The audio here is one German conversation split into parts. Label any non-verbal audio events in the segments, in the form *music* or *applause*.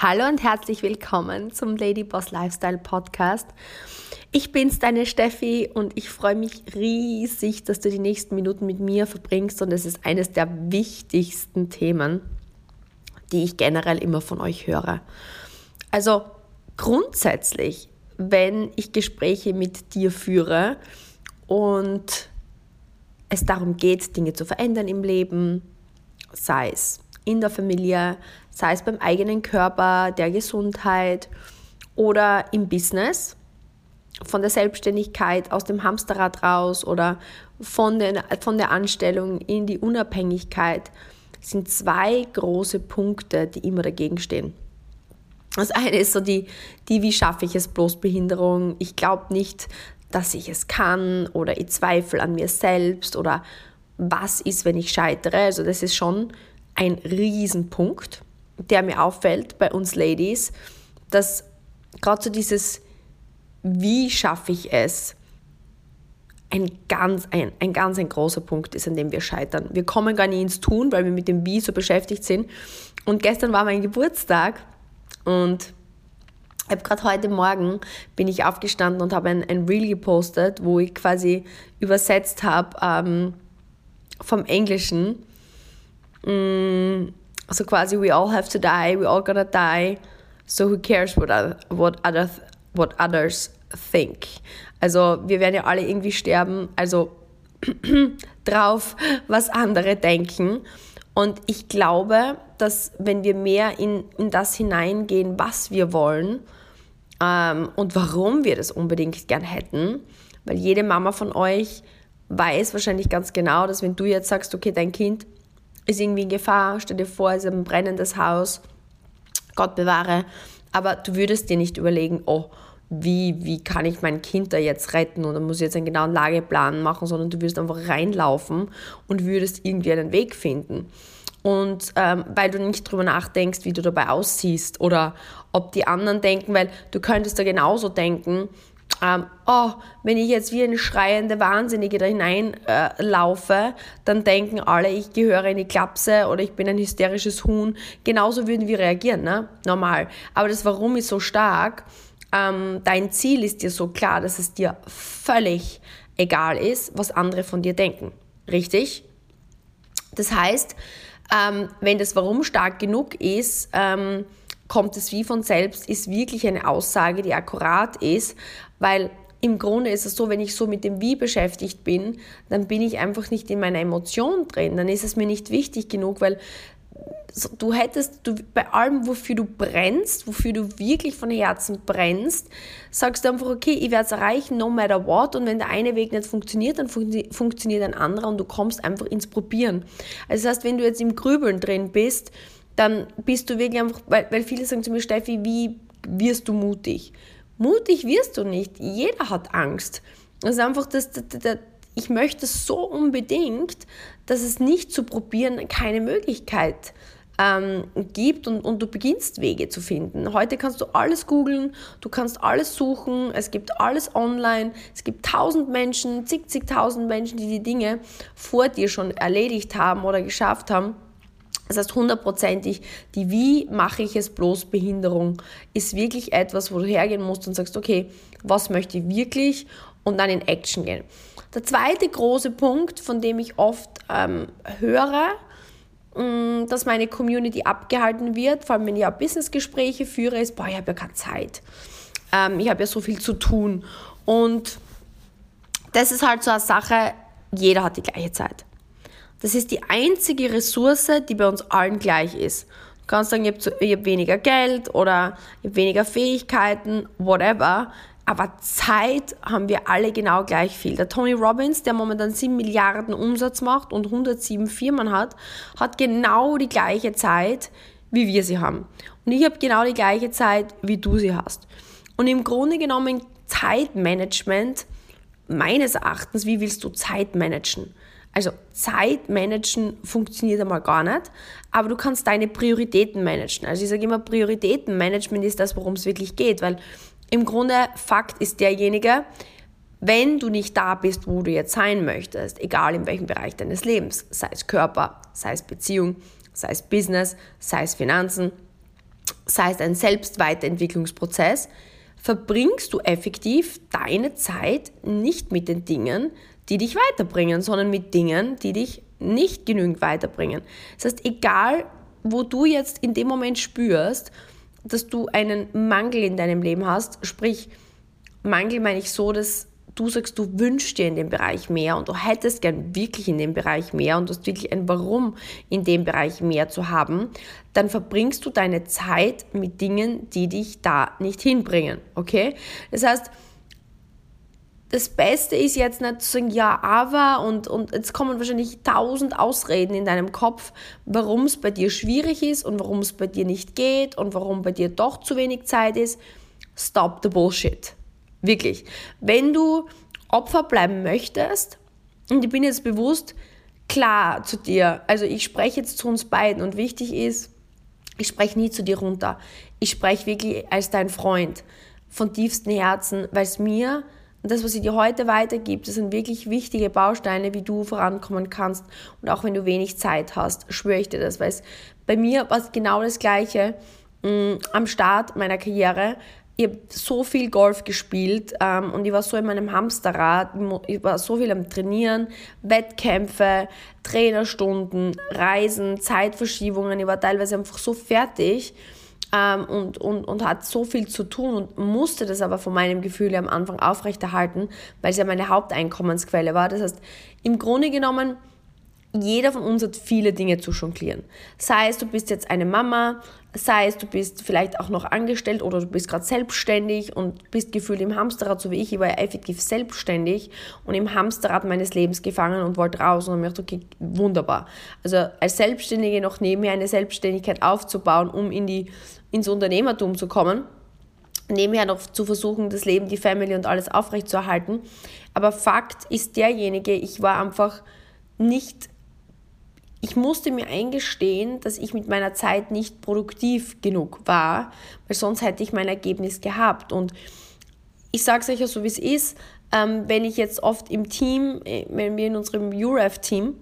Hallo und herzlich willkommen zum Lady Boss Lifestyle Podcast. Ich bin's, deine Steffi, und ich freue mich riesig, dass du die nächsten Minuten mit mir verbringst. Und es ist eines der wichtigsten Themen, die ich generell immer von euch höre. Also grundsätzlich, wenn ich Gespräche mit dir führe und es darum geht, Dinge zu verändern im Leben, sei es in der Familie, sei es beim eigenen Körper, der Gesundheit oder im Business, von der Selbstständigkeit aus dem Hamsterrad raus oder von, den, von der Anstellung in die Unabhängigkeit, sind zwei große Punkte, die immer dagegen stehen. Das eine ist so die, die wie schaffe ich es bloß Behinderung? Ich glaube nicht, dass ich es kann oder ich zweifle an mir selbst oder was ist, wenn ich scheitere? Also das ist schon ein Riesenpunkt, der mir auffällt bei uns Ladies, dass gerade so dieses, wie schaffe ich es, ein ganz, ein, ein ganz ein großer Punkt ist, an dem wir scheitern. Wir kommen gar nicht ins Tun, weil wir mit dem Wie so beschäftigt sind. Und gestern war mein Geburtstag und habe gerade heute Morgen bin ich aufgestanden und habe ein, ein Reel gepostet, wo ich quasi übersetzt habe ähm, vom Englischen Mm, so quasi, we all have to die, we all gonna die, so who cares what, other, what, other, what others think. Also wir werden ja alle irgendwie sterben, also *clears throat* drauf, was andere denken. Und ich glaube, dass wenn wir mehr in, in das hineingehen, was wir wollen ähm, und warum wir das unbedingt gern hätten, weil jede Mama von euch weiß wahrscheinlich ganz genau, dass wenn du jetzt sagst, okay, dein Kind ist irgendwie in Gefahr, stell dir vor, es ist ein brennendes Haus, Gott bewahre, aber du würdest dir nicht überlegen, oh, wie, wie kann ich mein Kind da jetzt retten oder muss ich jetzt einen genauen Lageplan machen, sondern du würdest einfach reinlaufen und würdest irgendwie einen Weg finden. Und ähm, weil du nicht drüber nachdenkst, wie du dabei aussiehst oder ob die anderen denken, weil du könntest da genauso denken, ähm, oh, wenn ich jetzt wie eine schreiende Wahnsinnige da hineinlaufe, äh, dann denken alle, ich gehöre in die Klapse oder ich bin ein hysterisches Huhn. Genauso würden wir reagieren, ne? normal. Aber das Warum ist so stark. Ähm, dein Ziel ist dir so klar, dass es dir völlig egal ist, was andere von dir denken. Richtig? Das heißt, ähm, wenn das Warum stark genug ist, ähm, kommt es wie von selbst, ist wirklich eine Aussage, die akkurat ist, weil im Grunde ist es so, wenn ich so mit dem Wie beschäftigt bin, dann bin ich einfach nicht in meiner Emotion drin, dann ist es mir nicht wichtig genug, weil du hättest, du, bei allem, wofür du brennst, wofür du wirklich von Herzen brennst, sagst du einfach, okay, ich werde es erreichen, no matter what. Und wenn der eine Weg nicht funktioniert, dann fun funktioniert ein anderer und du kommst einfach ins Probieren. Also das heißt, wenn du jetzt im Grübeln drin bist, dann bist du wirklich einfach, weil, weil viele sagen zu mir, Steffi, wie wirst du mutig? Mutig wirst du nicht. Jeder hat Angst. Ist einfach das, das, das ich möchte so unbedingt, dass es nicht zu probieren keine Möglichkeit ähm, gibt und, und du beginnst Wege zu finden. Heute kannst du alles googeln, du kannst alles suchen, es gibt alles online, es gibt tausend Menschen, zig, zigtausend Menschen, die die Dinge vor dir schon erledigt haben oder geschafft haben. Das heißt, hundertprozentig, die Wie mache ich es bloß Behinderung ist wirklich etwas, wo du hergehen musst und sagst, okay, was möchte ich wirklich und dann in Action gehen. Der zweite große Punkt, von dem ich oft ähm, höre, mm, dass meine Community abgehalten wird, vor allem wenn ich ja Businessgespräche führe, ist, boah, ich habe ja keine Zeit. Ähm, ich habe ja so viel zu tun. Und das ist halt so eine Sache, jeder hat die gleiche Zeit. Das ist die einzige Ressource, die bei uns allen gleich ist. Du kannst sagen, ich habe hab weniger Geld oder ich habe weniger Fähigkeiten, whatever. Aber Zeit haben wir alle genau gleich viel. Der Tony Robbins, der momentan 7 Milliarden Umsatz macht und 107 Firmen hat, hat genau die gleiche Zeit, wie wir sie haben. Und ich habe genau die gleiche Zeit, wie du sie hast. Und im Grunde genommen Zeitmanagement, meines Erachtens, wie willst du Zeit managen? Also Zeitmanagen funktioniert einmal gar nicht, aber du kannst deine Prioritäten managen. Also ich sage immer, Prioritätenmanagement ist das, worum es wirklich geht, weil im Grunde Fakt ist derjenige, wenn du nicht da bist, wo du jetzt sein möchtest, egal in welchem Bereich deines Lebens, sei es Körper, sei es Beziehung, sei es Business, sei es Finanzen, sei es ein Selbstweiterentwicklungsprozess, verbringst du effektiv deine Zeit nicht mit den Dingen, die dich weiterbringen, sondern mit Dingen, die dich nicht genügend weiterbringen. Das heißt, egal, wo du jetzt in dem Moment spürst, dass du einen Mangel in deinem Leben hast, sprich, Mangel meine ich so, dass du sagst, du wünschst dir in dem Bereich mehr und du hättest gern wirklich in dem Bereich mehr und du hast wirklich ein Warum in dem Bereich mehr zu haben, dann verbringst du deine Zeit mit Dingen, die dich da nicht hinbringen. Okay? Das heißt, das Beste ist jetzt nicht zu sagen, ja, aber und, und jetzt kommen wahrscheinlich tausend Ausreden in deinem Kopf, warum es bei dir schwierig ist und warum es bei dir nicht geht und warum bei dir doch zu wenig Zeit ist. Stop the bullshit. Wirklich. Wenn du Opfer bleiben möchtest, und ich bin jetzt bewusst klar zu dir, also ich spreche jetzt zu uns beiden und wichtig ist, ich spreche nie zu dir runter. Ich spreche wirklich als dein Freund von tiefstem Herzen, weil es mir das, was ich dir heute weitergebe, das sind wirklich wichtige Bausteine, wie du vorankommen kannst. Und auch wenn du wenig Zeit hast, schwöre ich dir das, weil es bei mir war es genau das Gleiche mh, mm, am Start meiner Karriere ich habe so viel Golf gespielt ähm, und ich war so in meinem Hamsterrad, ich war so viel am Trainieren, Wettkämpfe, Trainerstunden, Reisen, Zeitverschiebungen, ich war teilweise einfach so fertig ähm, und, und, und hat so viel zu tun und musste das aber von meinem Gefühl am Anfang aufrechterhalten, weil es ja meine Haupteinkommensquelle war. Das heißt, im Grunde genommen, jeder von uns hat viele Dinge zu jonglieren. Sei es, du bist jetzt eine Mama, sei es, du bist vielleicht auch noch angestellt oder du bist gerade selbstständig und bist gefühlt im Hamsterrad, so wie ich. Ich war ja effektiv selbstständig und im Hamsterrad meines Lebens gefangen und wollte raus und habe mir gedacht, okay, wunderbar. Also als Selbstständige noch nebenher eine Selbstständigkeit aufzubauen, um in die, ins Unternehmertum zu kommen nebenher noch zu versuchen, das Leben, die Family und alles aufrechtzuerhalten. Aber Fakt ist derjenige, ich war einfach nicht ich musste mir eingestehen, dass ich mit meiner Zeit nicht produktiv genug war, weil sonst hätte ich mein Ergebnis gehabt. Und ich sage es euch ja so, wie es ist, ähm, wenn ich jetzt oft im Team, äh, wenn wir in unserem UREF-Team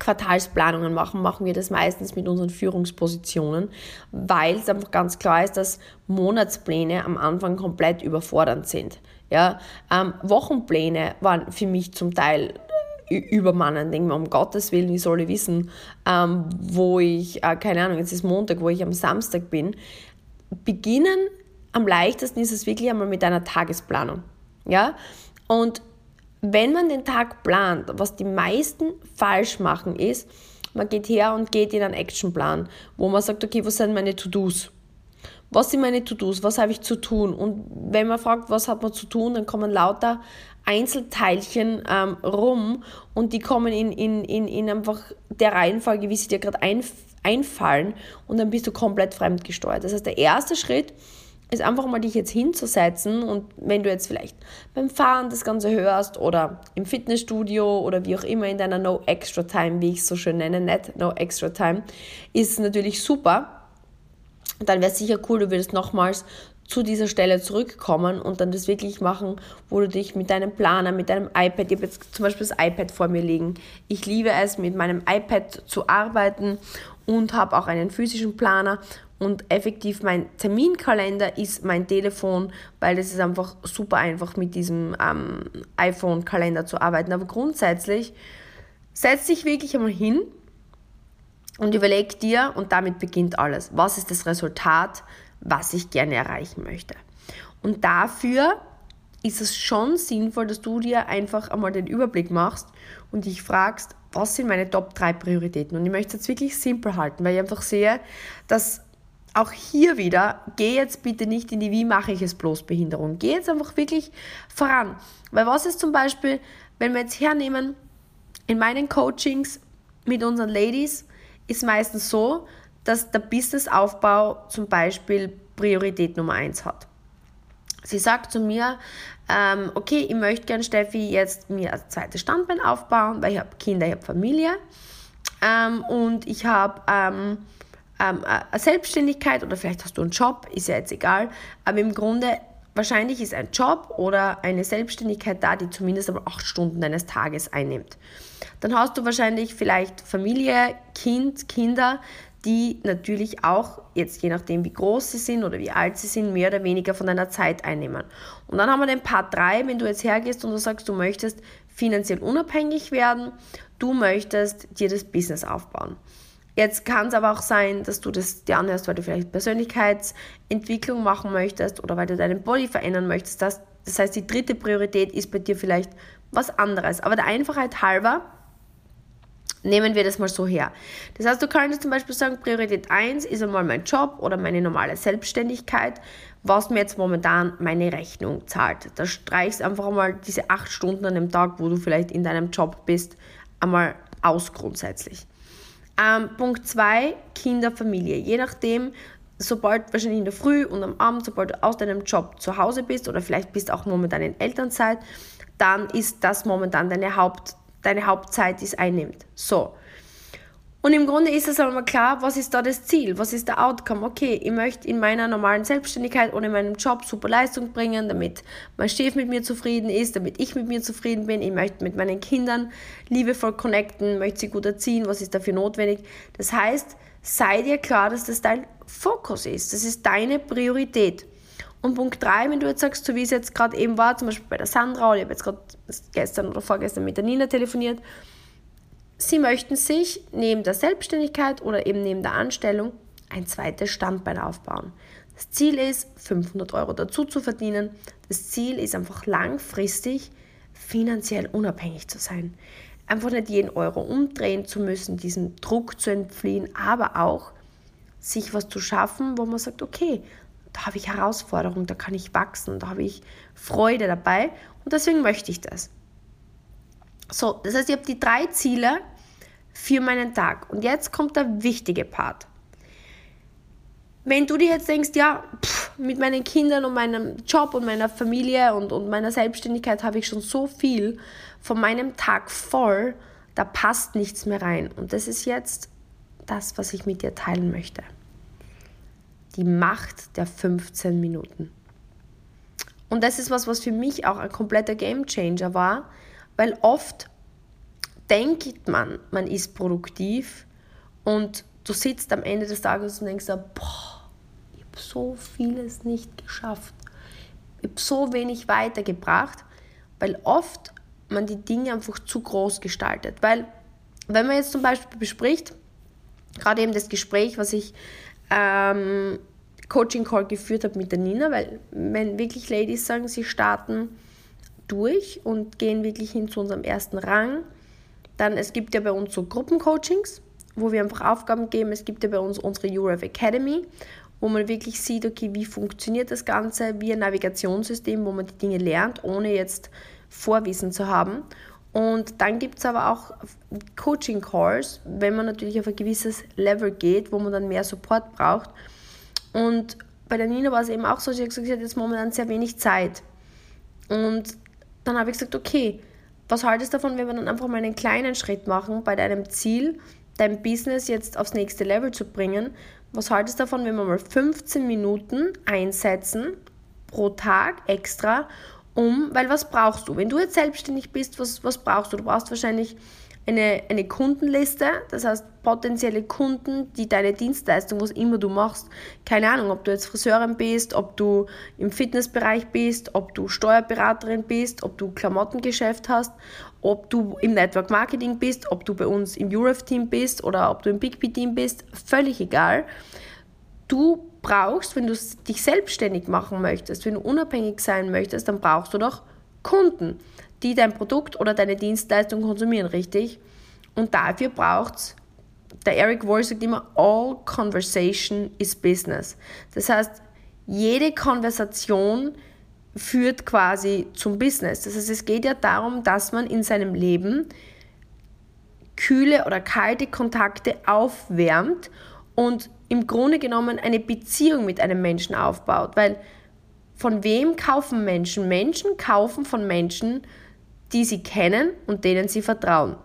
Quartalsplanungen machen, machen wir das meistens mit unseren Führungspositionen, weil es einfach ganz klar ist, dass Monatspläne am Anfang komplett überfordernd sind. Ja, ähm, Wochenpläne waren für mich zum Teil übermannen. Denke mir, um Gottes Willen, ich soll wissen, ähm, wo ich, äh, keine Ahnung, jetzt ist Montag, wo ich am Samstag bin. Beginnen am leichtesten ist es wirklich einmal mit einer Tagesplanung. Ja? Und wenn man den Tag plant, was die meisten falsch machen, ist, man geht her und geht in einen Actionplan, wo man sagt, okay, was sind meine To-Dos? Was sind meine To-Dos? Was habe ich zu tun? Und wenn man fragt, was hat man zu tun, dann kommen lauter Einzelteilchen ähm, rum und die kommen in, in, in, in einfach der Reihenfolge, wie sie dir gerade ein, einfallen und dann bist du komplett fremdgesteuert. Das heißt, der erste Schritt ist einfach mal dich jetzt hinzusetzen und wenn du jetzt vielleicht beim Fahren das Ganze hörst oder im Fitnessstudio oder wie auch immer in deiner No Extra Time, wie ich es so schön nenne, nicht No Extra Time, ist natürlich super. Dann wäre es sicher cool, du würdest nochmals zu dieser Stelle zurückkommen und dann das wirklich machen, wo du dich mit deinem Planer, mit deinem iPad, ich habe jetzt zum Beispiel das iPad vor mir liegen. Ich liebe es, mit meinem iPad zu arbeiten und habe auch einen physischen Planer und effektiv mein Terminkalender ist mein Telefon, weil es ist einfach super einfach mit diesem ähm, iPhone-Kalender zu arbeiten. Aber grundsätzlich setz dich wirklich einmal hin und überleg dir, und damit beginnt alles, was ist das Resultat, was ich gerne erreichen möchte. Und dafür ist es schon sinnvoll, dass du dir einfach einmal den Überblick machst und dich fragst, was sind meine Top 3 Prioritäten? Und ich möchte es jetzt wirklich simpel halten, weil ich einfach sehe, dass auch hier wieder, geh jetzt bitte nicht in die Wie mache ich es bloß Behinderung. Geh jetzt einfach wirklich voran. Weil was ist zum Beispiel, wenn wir jetzt hernehmen, in meinen Coachings mit unseren Ladies, ist meistens so, dass der Businessaufbau zum Beispiel Priorität Nummer eins hat. Sie sagt zu mir, ähm, okay, ich möchte gerne, Steffi, jetzt mir ein zweites Standbein aufbauen, weil ich habe Kinder, ich habe Familie ähm, und ich habe ähm, ähm, eine Selbstständigkeit oder vielleicht hast du einen Job, ist ja jetzt egal, aber im Grunde wahrscheinlich ist ein Job oder eine Selbstständigkeit da, die zumindest aber acht Stunden deines Tages einnimmt. Dann hast du wahrscheinlich vielleicht Familie, Kind, Kinder, die natürlich auch, jetzt je nachdem wie groß sie sind oder wie alt sie sind, mehr oder weniger von deiner Zeit einnehmen. Und dann haben wir den Part 3, wenn du jetzt hergehst und du sagst, du möchtest finanziell unabhängig werden, du möchtest dir das Business aufbauen. Jetzt kann es aber auch sein, dass du das dir anhörst, weil du vielleicht Persönlichkeitsentwicklung machen möchtest oder weil du deinen Body verändern möchtest. Das, das heißt, die dritte Priorität ist bei dir vielleicht was anderes. Aber der Einfachheit halber nehmen wir das mal so her. Das heißt, du könntest zum Beispiel sagen, Priorität 1 ist einmal mein Job oder meine normale Selbstständigkeit, was mir jetzt momentan meine Rechnung zahlt. Da streichst einfach einmal diese acht Stunden an dem Tag, wo du vielleicht in deinem Job bist, einmal aus grundsätzlich. Ähm, Punkt 2, Kinder, Familie. Je nachdem, sobald wahrscheinlich in der Früh und am Abend, sobald du aus deinem Job zu Hause bist oder vielleicht bist auch momentan in Elternzeit, dann ist das momentan deine, Haupt, deine Hauptzeit, es einnimmt. So. Und im Grunde ist es aber mal klar, was ist da das Ziel? Was ist der Outcome? Okay, ich möchte in meiner normalen Selbstständigkeit oder in meinem Job super Leistung bringen, damit mein Chef mit mir zufrieden ist, damit ich mit mir zufrieden bin. Ich möchte mit meinen Kindern liebevoll connecten, möchte sie gut erziehen. Was ist dafür notwendig? Das heißt, sei dir klar, dass das dein Fokus ist. Das ist deine Priorität. Und Punkt 3, wenn du jetzt sagst, so wie es jetzt gerade eben war, zum Beispiel bei der Sandra, ich habe jetzt gerade gestern oder vorgestern mit der Nina telefoniert, sie möchten sich neben der Selbstständigkeit oder eben neben der Anstellung ein zweites Standbein aufbauen. Das Ziel ist, 500 Euro dazu zu verdienen. Das Ziel ist einfach langfristig finanziell unabhängig zu sein. Einfach nicht jeden Euro umdrehen zu müssen, diesem Druck zu entfliehen, aber auch sich was zu schaffen, wo man sagt, okay, da habe ich Herausforderungen, da kann ich wachsen, da habe ich Freude dabei und deswegen möchte ich das. So, das heißt, ich habe die drei Ziele für meinen Tag. Und jetzt kommt der wichtige Part. Wenn du dir jetzt denkst, ja, pff, mit meinen Kindern und meinem Job und meiner Familie und, und meiner Selbstständigkeit habe ich schon so viel von meinem Tag voll, da passt nichts mehr rein. Und das ist jetzt das, was ich mit dir teilen möchte die Macht der 15 Minuten. Und das ist was, was für mich auch ein kompletter Game Changer war, weil oft denkt man, man ist produktiv und du sitzt am Ende des Tages und denkst, boah, ich habe so vieles nicht geschafft. Ich habe so wenig weitergebracht, weil oft man die Dinge einfach zu groß gestaltet. Weil, wenn man jetzt zum Beispiel bespricht, gerade eben das Gespräch, was ich ähm, Coaching Call geführt habe mit der Nina, weil wenn wirklich Ladies sagen, sie starten durch und gehen wirklich hin zu unserem ersten Rang, dann es gibt ja bei uns so Gruppencoachings, wo wir einfach Aufgaben geben. Es gibt ja bei uns unsere URF Academy, wo man wirklich sieht, okay, wie funktioniert das Ganze, wie ein Navigationssystem, wo man die Dinge lernt, ohne jetzt Vorwissen zu haben. Und dann gibt es aber auch Coaching Calls, wenn man natürlich auf ein gewisses Level geht, wo man dann mehr Support braucht. Und bei der Nina war es eben auch so, sie hat gesagt, sie hat jetzt momentan sehr wenig Zeit. Und dann habe ich gesagt, okay, was haltest du davon, wenn wir dann einfach mal einen kleinen Schritt machen bei deinem Ziel, dein Business jetzt aufs nächste Level zu bringen? Was haltest du davon, wenn wir mal 15 Minuten einsetzen pro Tag extra, um, weil was brauchst du? Wenn du jetzt selbstständig bist, was, was brauchst du? Du brauchst wahrscheinlich eine, eine Kundenliste, das heißt potenzielle Kunden, die deine Dienstleistung, was immer du machst, keine Ahnung, ob du jetzt Friseurin bist, ob du im Fitnessbereich bist, ob du Steuerberaterin bist, ob du Klamottengeschäft hast, ob du im Network Marketing bist, ob du bei uns im URF-Team bist oder ob du im Big team bist, völlig egal. Du brauchst, wenn du dich selbstständig machen möchtest, wenn du unabhängig sein möchtest, dann brauchst du doch Kunden die dein Produkt oder deine Dienstleistung konsumieren, richtig? Und dafür braucht es, der Eric Wall sagt immer, all conversation is business. Das heißt, jede Konversation führt quasi zum Business. Das heißt, es geht ja darum, dass man in seinem Leben kühle oder kalte Kontakte aufwärmt und im Grunde genommen eine Beziehung mit einem Menschen aufbaut. Weil von wem kaufen Menschen? Menschen kaufen von Menschen, die sie kennen und denen sie vertrauen.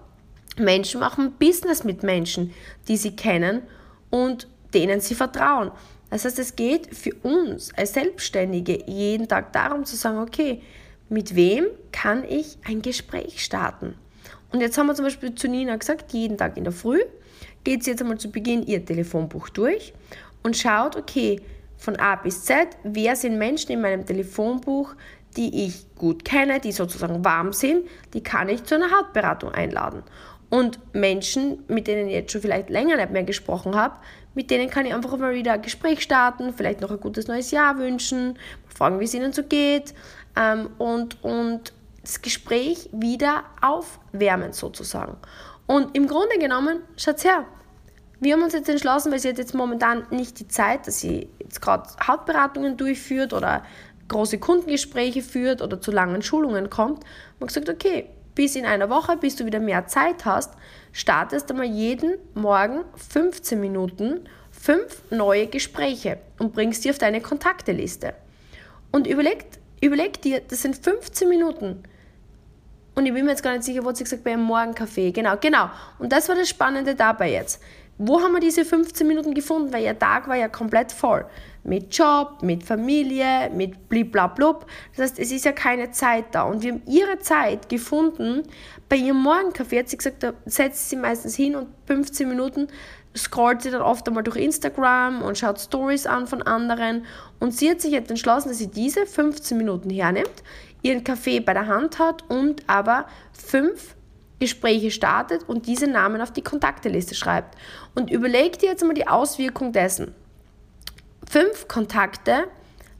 Menschen machen Business mit Menschen, die sie kennen und denen sie vertrauen. Das heißt, es geht für uns als Selbstständige jeden Tag darum zu sagen, okay, mit wem kann ich ein Gespräch starten? Und jetzt haben wir zum Beispiel zu Nina gesagt, jeden Tag in der Früh geht sie jetzt einmal zu Beginn ihr Telefonbuch durch und schaut, okay, von A bis Z, wer sind Menschen in meinem Telefonbuch, die ich gut kenne, die sozusagen warm sind, die kann ich zu einer Hautberatung einladen. Und Menschen, mit denen ich jetzt schon vielleicht länger nicht mehr gesprochen habe, mit denen kann ich einfach mal wieder ein Gespräch starten, vielleicht noch ein gutes neues Jahr wünschen, fragen, wie es ihnen so geht ähm, und, und das Gespräch wieder aufwärmen sozusagen. Und im Grunde genommen, schaut her, wir haben uns jetzt entschlossen, weil sie hat jetzt momentan nicht die Zeit, dass sie jetzt gerade Hautberatungen durchführt oder große Kundengespräche führt oder zu langen Schulungen kommt. Haben gesagt, okay, bis in einer Woche, bis du wieder mehr Zeit hast, startest du mal jeden Morgen 15 Minuten fünf neue Gespräche und bringst die auf deine Kontakteliste. Und überleg, überleg dir, das sind 15 Minuten. Und ich bin mir jetzt gar nicht sicher, was sie gesagt bei einem Morgenkaffee. Genau, genau. Und das war das Spannende dabei jetzt. Wo haben wir diese 15 Minuten gefunden? Weil ihr Tag war ja komplett voll. Mit Job, mit Familie, mit bliblablub. Das heißt, es ist ja keine Zeit da. Und wir haben ihre Zeit gefunden. Bei ihrem Morgenkaffee hat sie gesagt, da setzt sie meistens hin und 15 Minuten scrollt sie dann oft einmal durch Instagram und schaut Stories an von anderen. Und sie hat sich jetzt entschlossen, dass sie diese 15 Minuten hernimmt, ihren Kaffee bei der Hand hat und aber fünf Gespräche startet und diese Namen auf die Kontakteliste schreibt. Und überleg dir jetzt einmal die Auswirkung dessen. Fünf Kontakte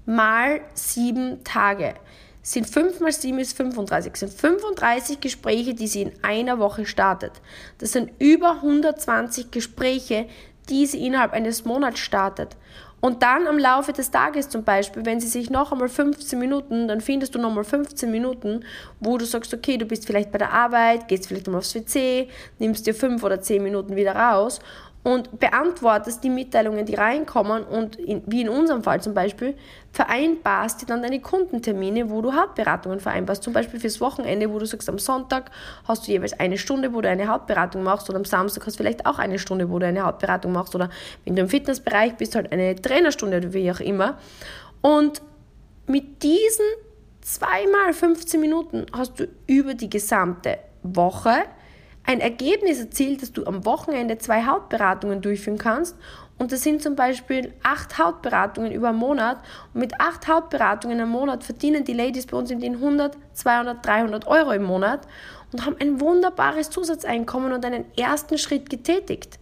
mal sieben Tage sind 5 mal 7 ist 35. sind 35 Gespräche, die sie in einer Woche startet. Das sind über 120 Gespräche, die sie innerhalb eines Monats startet. Und dann am Laufe des Tages zum Beispiel, wenn sie sich noch einmal 15 Minuten, dann findest du noch einmal 15 Minuten, wo du sagst, okay, du bist vielleicht bei der Arbeit, gehst vielleicht mal aufs WC, nimmst dir 5 oder 10 Minuten wieder raus und beantwortest die Mitteilungen, die reinkommen und in, wie in unserem Fall zum Beispiel, vereinbarst dir dann deine Kundentermine, wo du Hautberatungen vereinbarst. Zum Beispiel fürs Wochenende, wo du sagst, am Sonntag hast du jeweils eine Stunde, wo du eine Hautberatung machst oder am Samstag hast du vielleicht auch eine Stunde, wo du eine Hautberatung machst oder wenn du im Fitnessbereich bist, halt eine Trainerstunde oder wie auch immer. Und mit diesen zweimal 15 Minuten hast du über die gesamte Woche ein Ergebnis erzielt, dass du am Wochenende zwei Hautberatungen durchführen kannst. Und das sind zum Beispiel acht Hautberatungen über einen Monat. Und mit acht Hautberatungen im Monat verdienen die Ladies bei uns in den 100, 200, 300 Euro im Monat und haben ein wunderbares Zusatzeinkommen und einen ersten Schritt getätigt.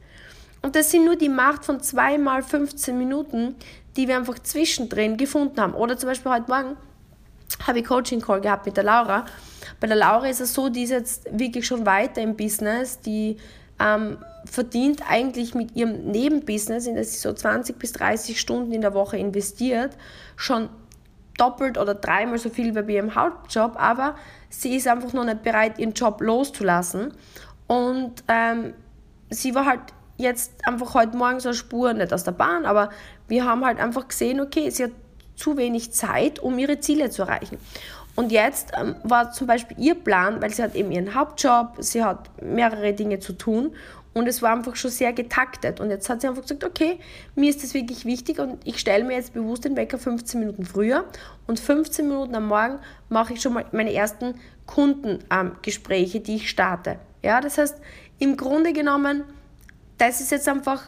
Und das sind nur die Macht von zweimal 15 Minuten, die wir einfach zwischendrin gefunden haben. Oder zum Beispiel heute Morgen habe ich Coaching-Call gehabt mit der Laura. Bei der Laura ist es so, die ist jetzt wirklich schon weiter im Business, die ähm, verdient eigentlich mit ihrem Nebenbusiness, in das sie so 20 bis 30 Stunden in der Woche investiert, schon doppelt oder dreimal so viel wie bei ihrem Hauptjob, aber sie ist einfach noch nicht bereit, ihren Job loszulassen. Und ähm, sie war halt jetzt einfach heute Morgen so eine Spur, nicht aus der Bahn, aber wir haben halt einfach gesehen, okay, sie hat zu wenig Zeit, um ihre Ziele zu erreichen. Und jetzt ähm, war zum Beispiel ihr Plan, weil sie hat eben ihren Hauptjob, sie hat mehrere Dinge zu tun und es war einfach schon sehr getaktet. Und jetzt hat sie einfach gesagt, okay, mir ist das wirklich wichtig und ich stelle mir jetzt bewusst den Wecker 15 Minuten früher und 15 Minuten am Morgen mache ich schon mal meine ersten Kundengespräche, ähm, die ich starte. Ja, das heißt, im Grunde genommen, das ist jetzt einfach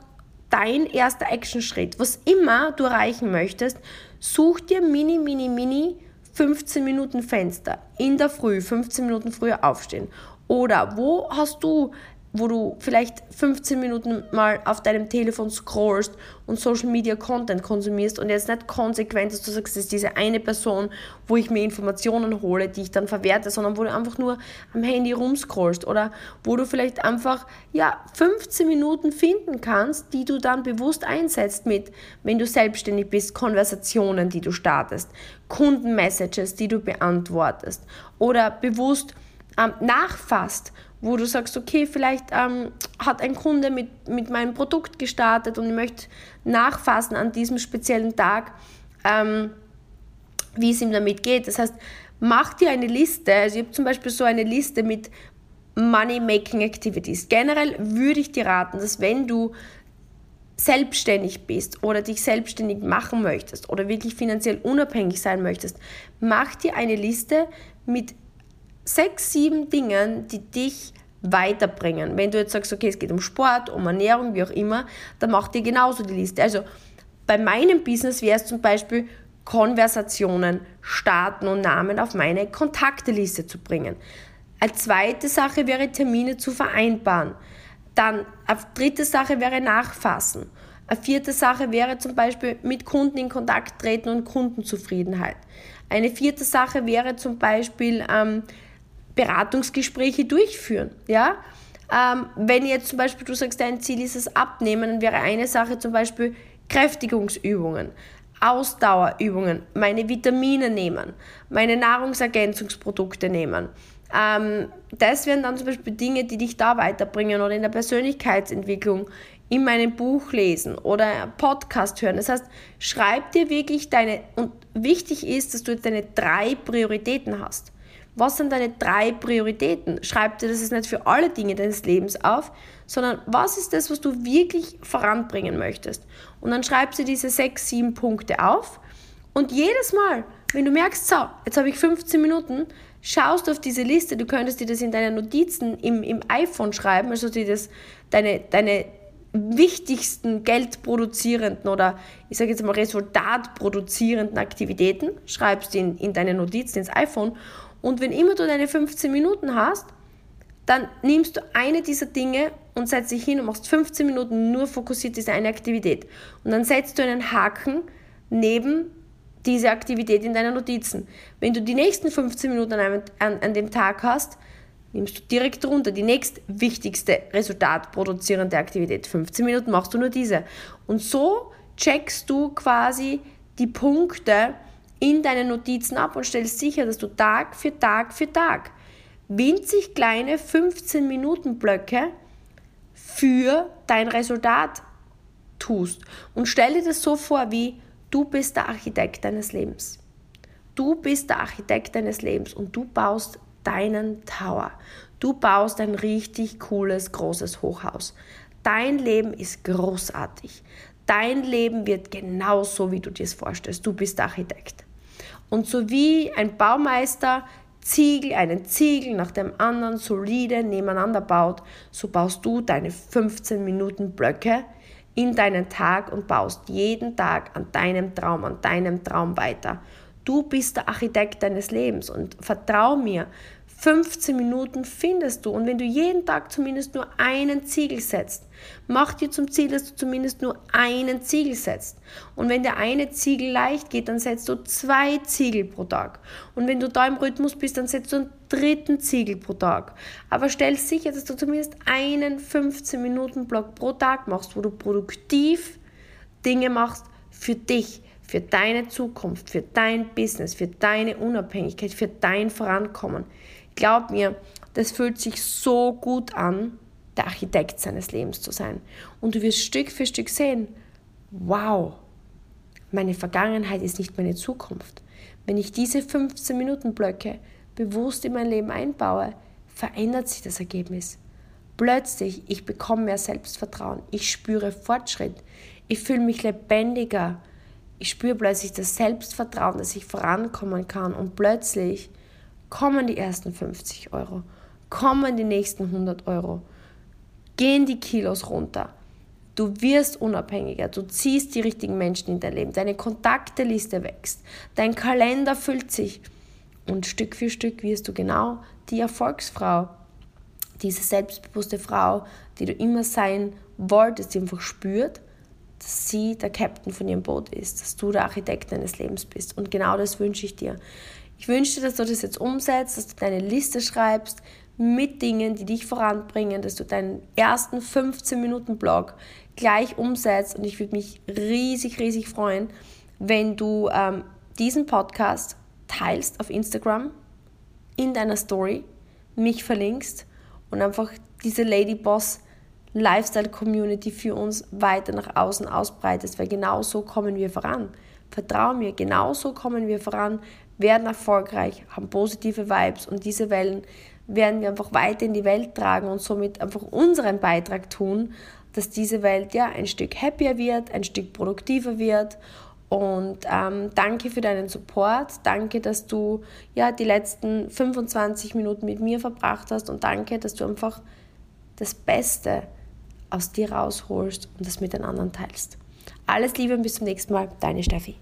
dein erster Actionschritt. Was immer du erreichen möchtest, such dir mini, mini, mini 15 Minuten Fenster in der Früh, 15 Minuten früher aufstehen. Oder wo hast du wo du vielleicht 15 Minuten mal auf deinem Telefon scrollst und Social Media Content konsumierst und jetzt nicht konsequent, dass du sagst, es ist diese eine Person, wo ich mir Informationen hole, die ich dann verwerte, sondern wo du einfach nur am Handy rumscrollst oder wo du vielleicht einfach ja 15 Minuten finden kannst, die du dann bewusst einsetzt mit, wenn du selbstständig bist, Konversationen, die du startest, Kundenmessages, die du beantwortest oder bewusst ähm, nachfasst wo du sagst, okay, vielleicht ähm, hat ein Kunde mit, mit meinem Produkt gestartet und ich möchte nachfassen an diesem speziellen Tag, ähm, wie es ihm damit geht. Das heißt, mach dir eine Liste. Also ich habe zum Beispiel so eine Liste mit Money-Making Activities. Generell würde ich dir raten, dass wenn du selbstständig bist oder dich selbstständig machen möchtest oder wirklich finanziell unabhängig sein möchtest, mach dir eine Liste mit sechs, sieben Dingen, die dich weiterbringen. Wenn du jetzt sagst, okay, es geht um Sport, um Ernährung, wie auch immer, dann mach dir genauso die Liste. Also bei meinem Business wäre es zum Beispiel, Konversationen starten und Namen auf meine Kontakteliste zu bringen. Eine zweite Sache wäre, Termine zu vereinbaren. Dann eine dritte Sache wäre Nachfassen. Eine vierte Sache wäre zum Beispiel mit Kunden in Kontakt treten und Kundenzufriedenheit. Eine vierte Sache wäre zum Beispiel ähm, Beratungsgespräche durchführen. Ja? Ähm, wenn jetzt zum Beispiel du sagst, dein Ziel ist es abnehmen, dann wäre eine Sache zum Beispiel Kräftigungsübungen, Ausdauerübungen, meine Vitamine nehmen, meine Nahrungsergänzungsprodukte nehmen. Ähm, das wären dann zum Beispiel Dinge, die dich da weiterbringen oder in der Persönlichkeitsentwicklung, in meinem Buch lesen oder Podcast hören. Das heißt, schreib dir wirklich deine, und wichtig ist, dass du deine drei Prioritäten hast. Was sind deine drei Prioritäten? Schreib dir das jetzt nicht für alle Dinge deines Lebens auf, sondern was ist das, was du wirklich voranbringen möchtest? Und dann schreibst du diese sechs, sieben Punkte auf und jedes Mal, wenn du merkst, so, jetzt habe ich 15 Minuten, schaust du auf diese Liste, du könntest dir das in deinen Notizen im, im iPhone schreiben, also dir das, deine, deine wichtigsten geldproduzierenden oder ich sage jetzt mal resultatproduzierenden Aktivitäten, schreibst du in, in deine Notizen ins iPhone und wenn immer du deine 15 Minuten hast, dann nimmst du eine dieser Dinge und setzt dich hin und machst 15 Minuten nur fokussiert diese eine Aktivität. Und dann setzt du einen Haken neben diese Aktivität in deinen Notizen. Wenn du die nächsten 15 Minuten an, an, an dem Tag hast, nimmst du direkt runter die nächstwichtigste resultatproduzierende Aktivität. 15 Minuten machst du nur diese. Und so checkst du quasi die Punkte, in deinen Notizen ab und stellst sicher, dass du Tag für Tag für Tag winzig kleine 15 Minuten Blöcke für dein Resultat tust. Und stell dir das so vor, wie du bist der Architekt deines Lebens. Du bist der Architekt deines Lebens und du baust deinen Tower. Du baust ein richtig cooles, großes Hochhaus. Dein Leben ist großartig. Dein Leben wird genauso, wie du dir es vorstellst. Du bist Architekt. Und so wie ein Baumeister Ziegel, einen Ziegel nach dem anderen solide nebeneinander baut, so baust du deine 15 Minuten Blöcke in deinen Tag und baust jeden Tag an deinem Traum, an deinem Traum weiter. Du bist der Architekt deines Lebens und vertrau mir, 15 Minuten findest du. Und wenn du jeden Tag zumindest nur einen Ziegel setzt, mach dir zum Ziel, dass du zumindest nur einen Ziegel setzt. Und wenn der eine Ziegel leicht geht, dann setzt du zwei Ziegel pro Tag. Und wenn du da im Rhythmus bist, dann setzt du einen dritten Ziegel pro Tag. Aber stell sicher, dass du zumindest einen 15-Minuten-Block pro Tag machst, wo du produktiv Dinge machst für dich für deine Zukunft, für dein Business, für deine Unabhängigkeit, für dein Vorankommen. Glaub mir, das fühlt sich so gut an, der Architekt seines Lebens zu sein. Und du wirst Stück für Stück sehen, wow, meine Vergangenheit ist nicht meine Zukunft. Wenn ich diese 15 Minuten Blöcke bewusst in mein Leben einbaue, verändert sich das Ergebnis. Plötzlich, ich bekomme mehr Selbstvertrauen, ich spüre Fortschritt, ich fühle mich lebendiger, ich spüre plötzlich das Selbstvertrauen, dass ich vorankommen kann und plötzlich kommen die ersten 50 Euro, kommen die nächsten 100 Euro, gehen die Kilos runter. Du wirst unabhängiger, du ziehst die richtigen Menschen in dein Leben, deine Kontakteliste wächst, dein Kalender füllt sich und Stück für Stück wirst du genau die Erfolgsfrau, diese selbstbewusste Frau, die du immer sein wolltest, die einfach spürt, dass sie der Captain von ihrem Boot ist, dass du der Architekt deines Lebens bist. Und genau das wünsche ich dir. Ich wünsche dir, dass du das jetzt umsetzt, dass du deine Liste schreibst mit Dingen, die dich voranbringen, dass du deinen ersten 15-Minuten-Blog gleich umsetzt. Und ich würde mich riesig, riesig freuen, wenn du ähm, diesen Podcast teilst auf Instagram, in deiner Story, mich verlinkst und einfach diese Lady Boss Lifestyle Community für uns weiter nach außen ausbreitest, weil genau so kommen wir voran. Vertrau mir, genau so kommen wir voran, werden erfolgreich, haben positive Vibes und diese Wellen werden wir einfach weiter in die Welt tragen und somit einfach unseren Beitrag tun, dass diese Welt ja ein Stück happier wird, ein Stück produktiver wird Und ähm, danke für deinen Support. Danke, dass du ja die letzten 25 Minuten mit mir verbracht hast. Und danke, dass du einfach das Beste aus dir rausholst und das mit den anderen teilst. Alles Liebe und bis zum nächsten Mal. Deine Steffi.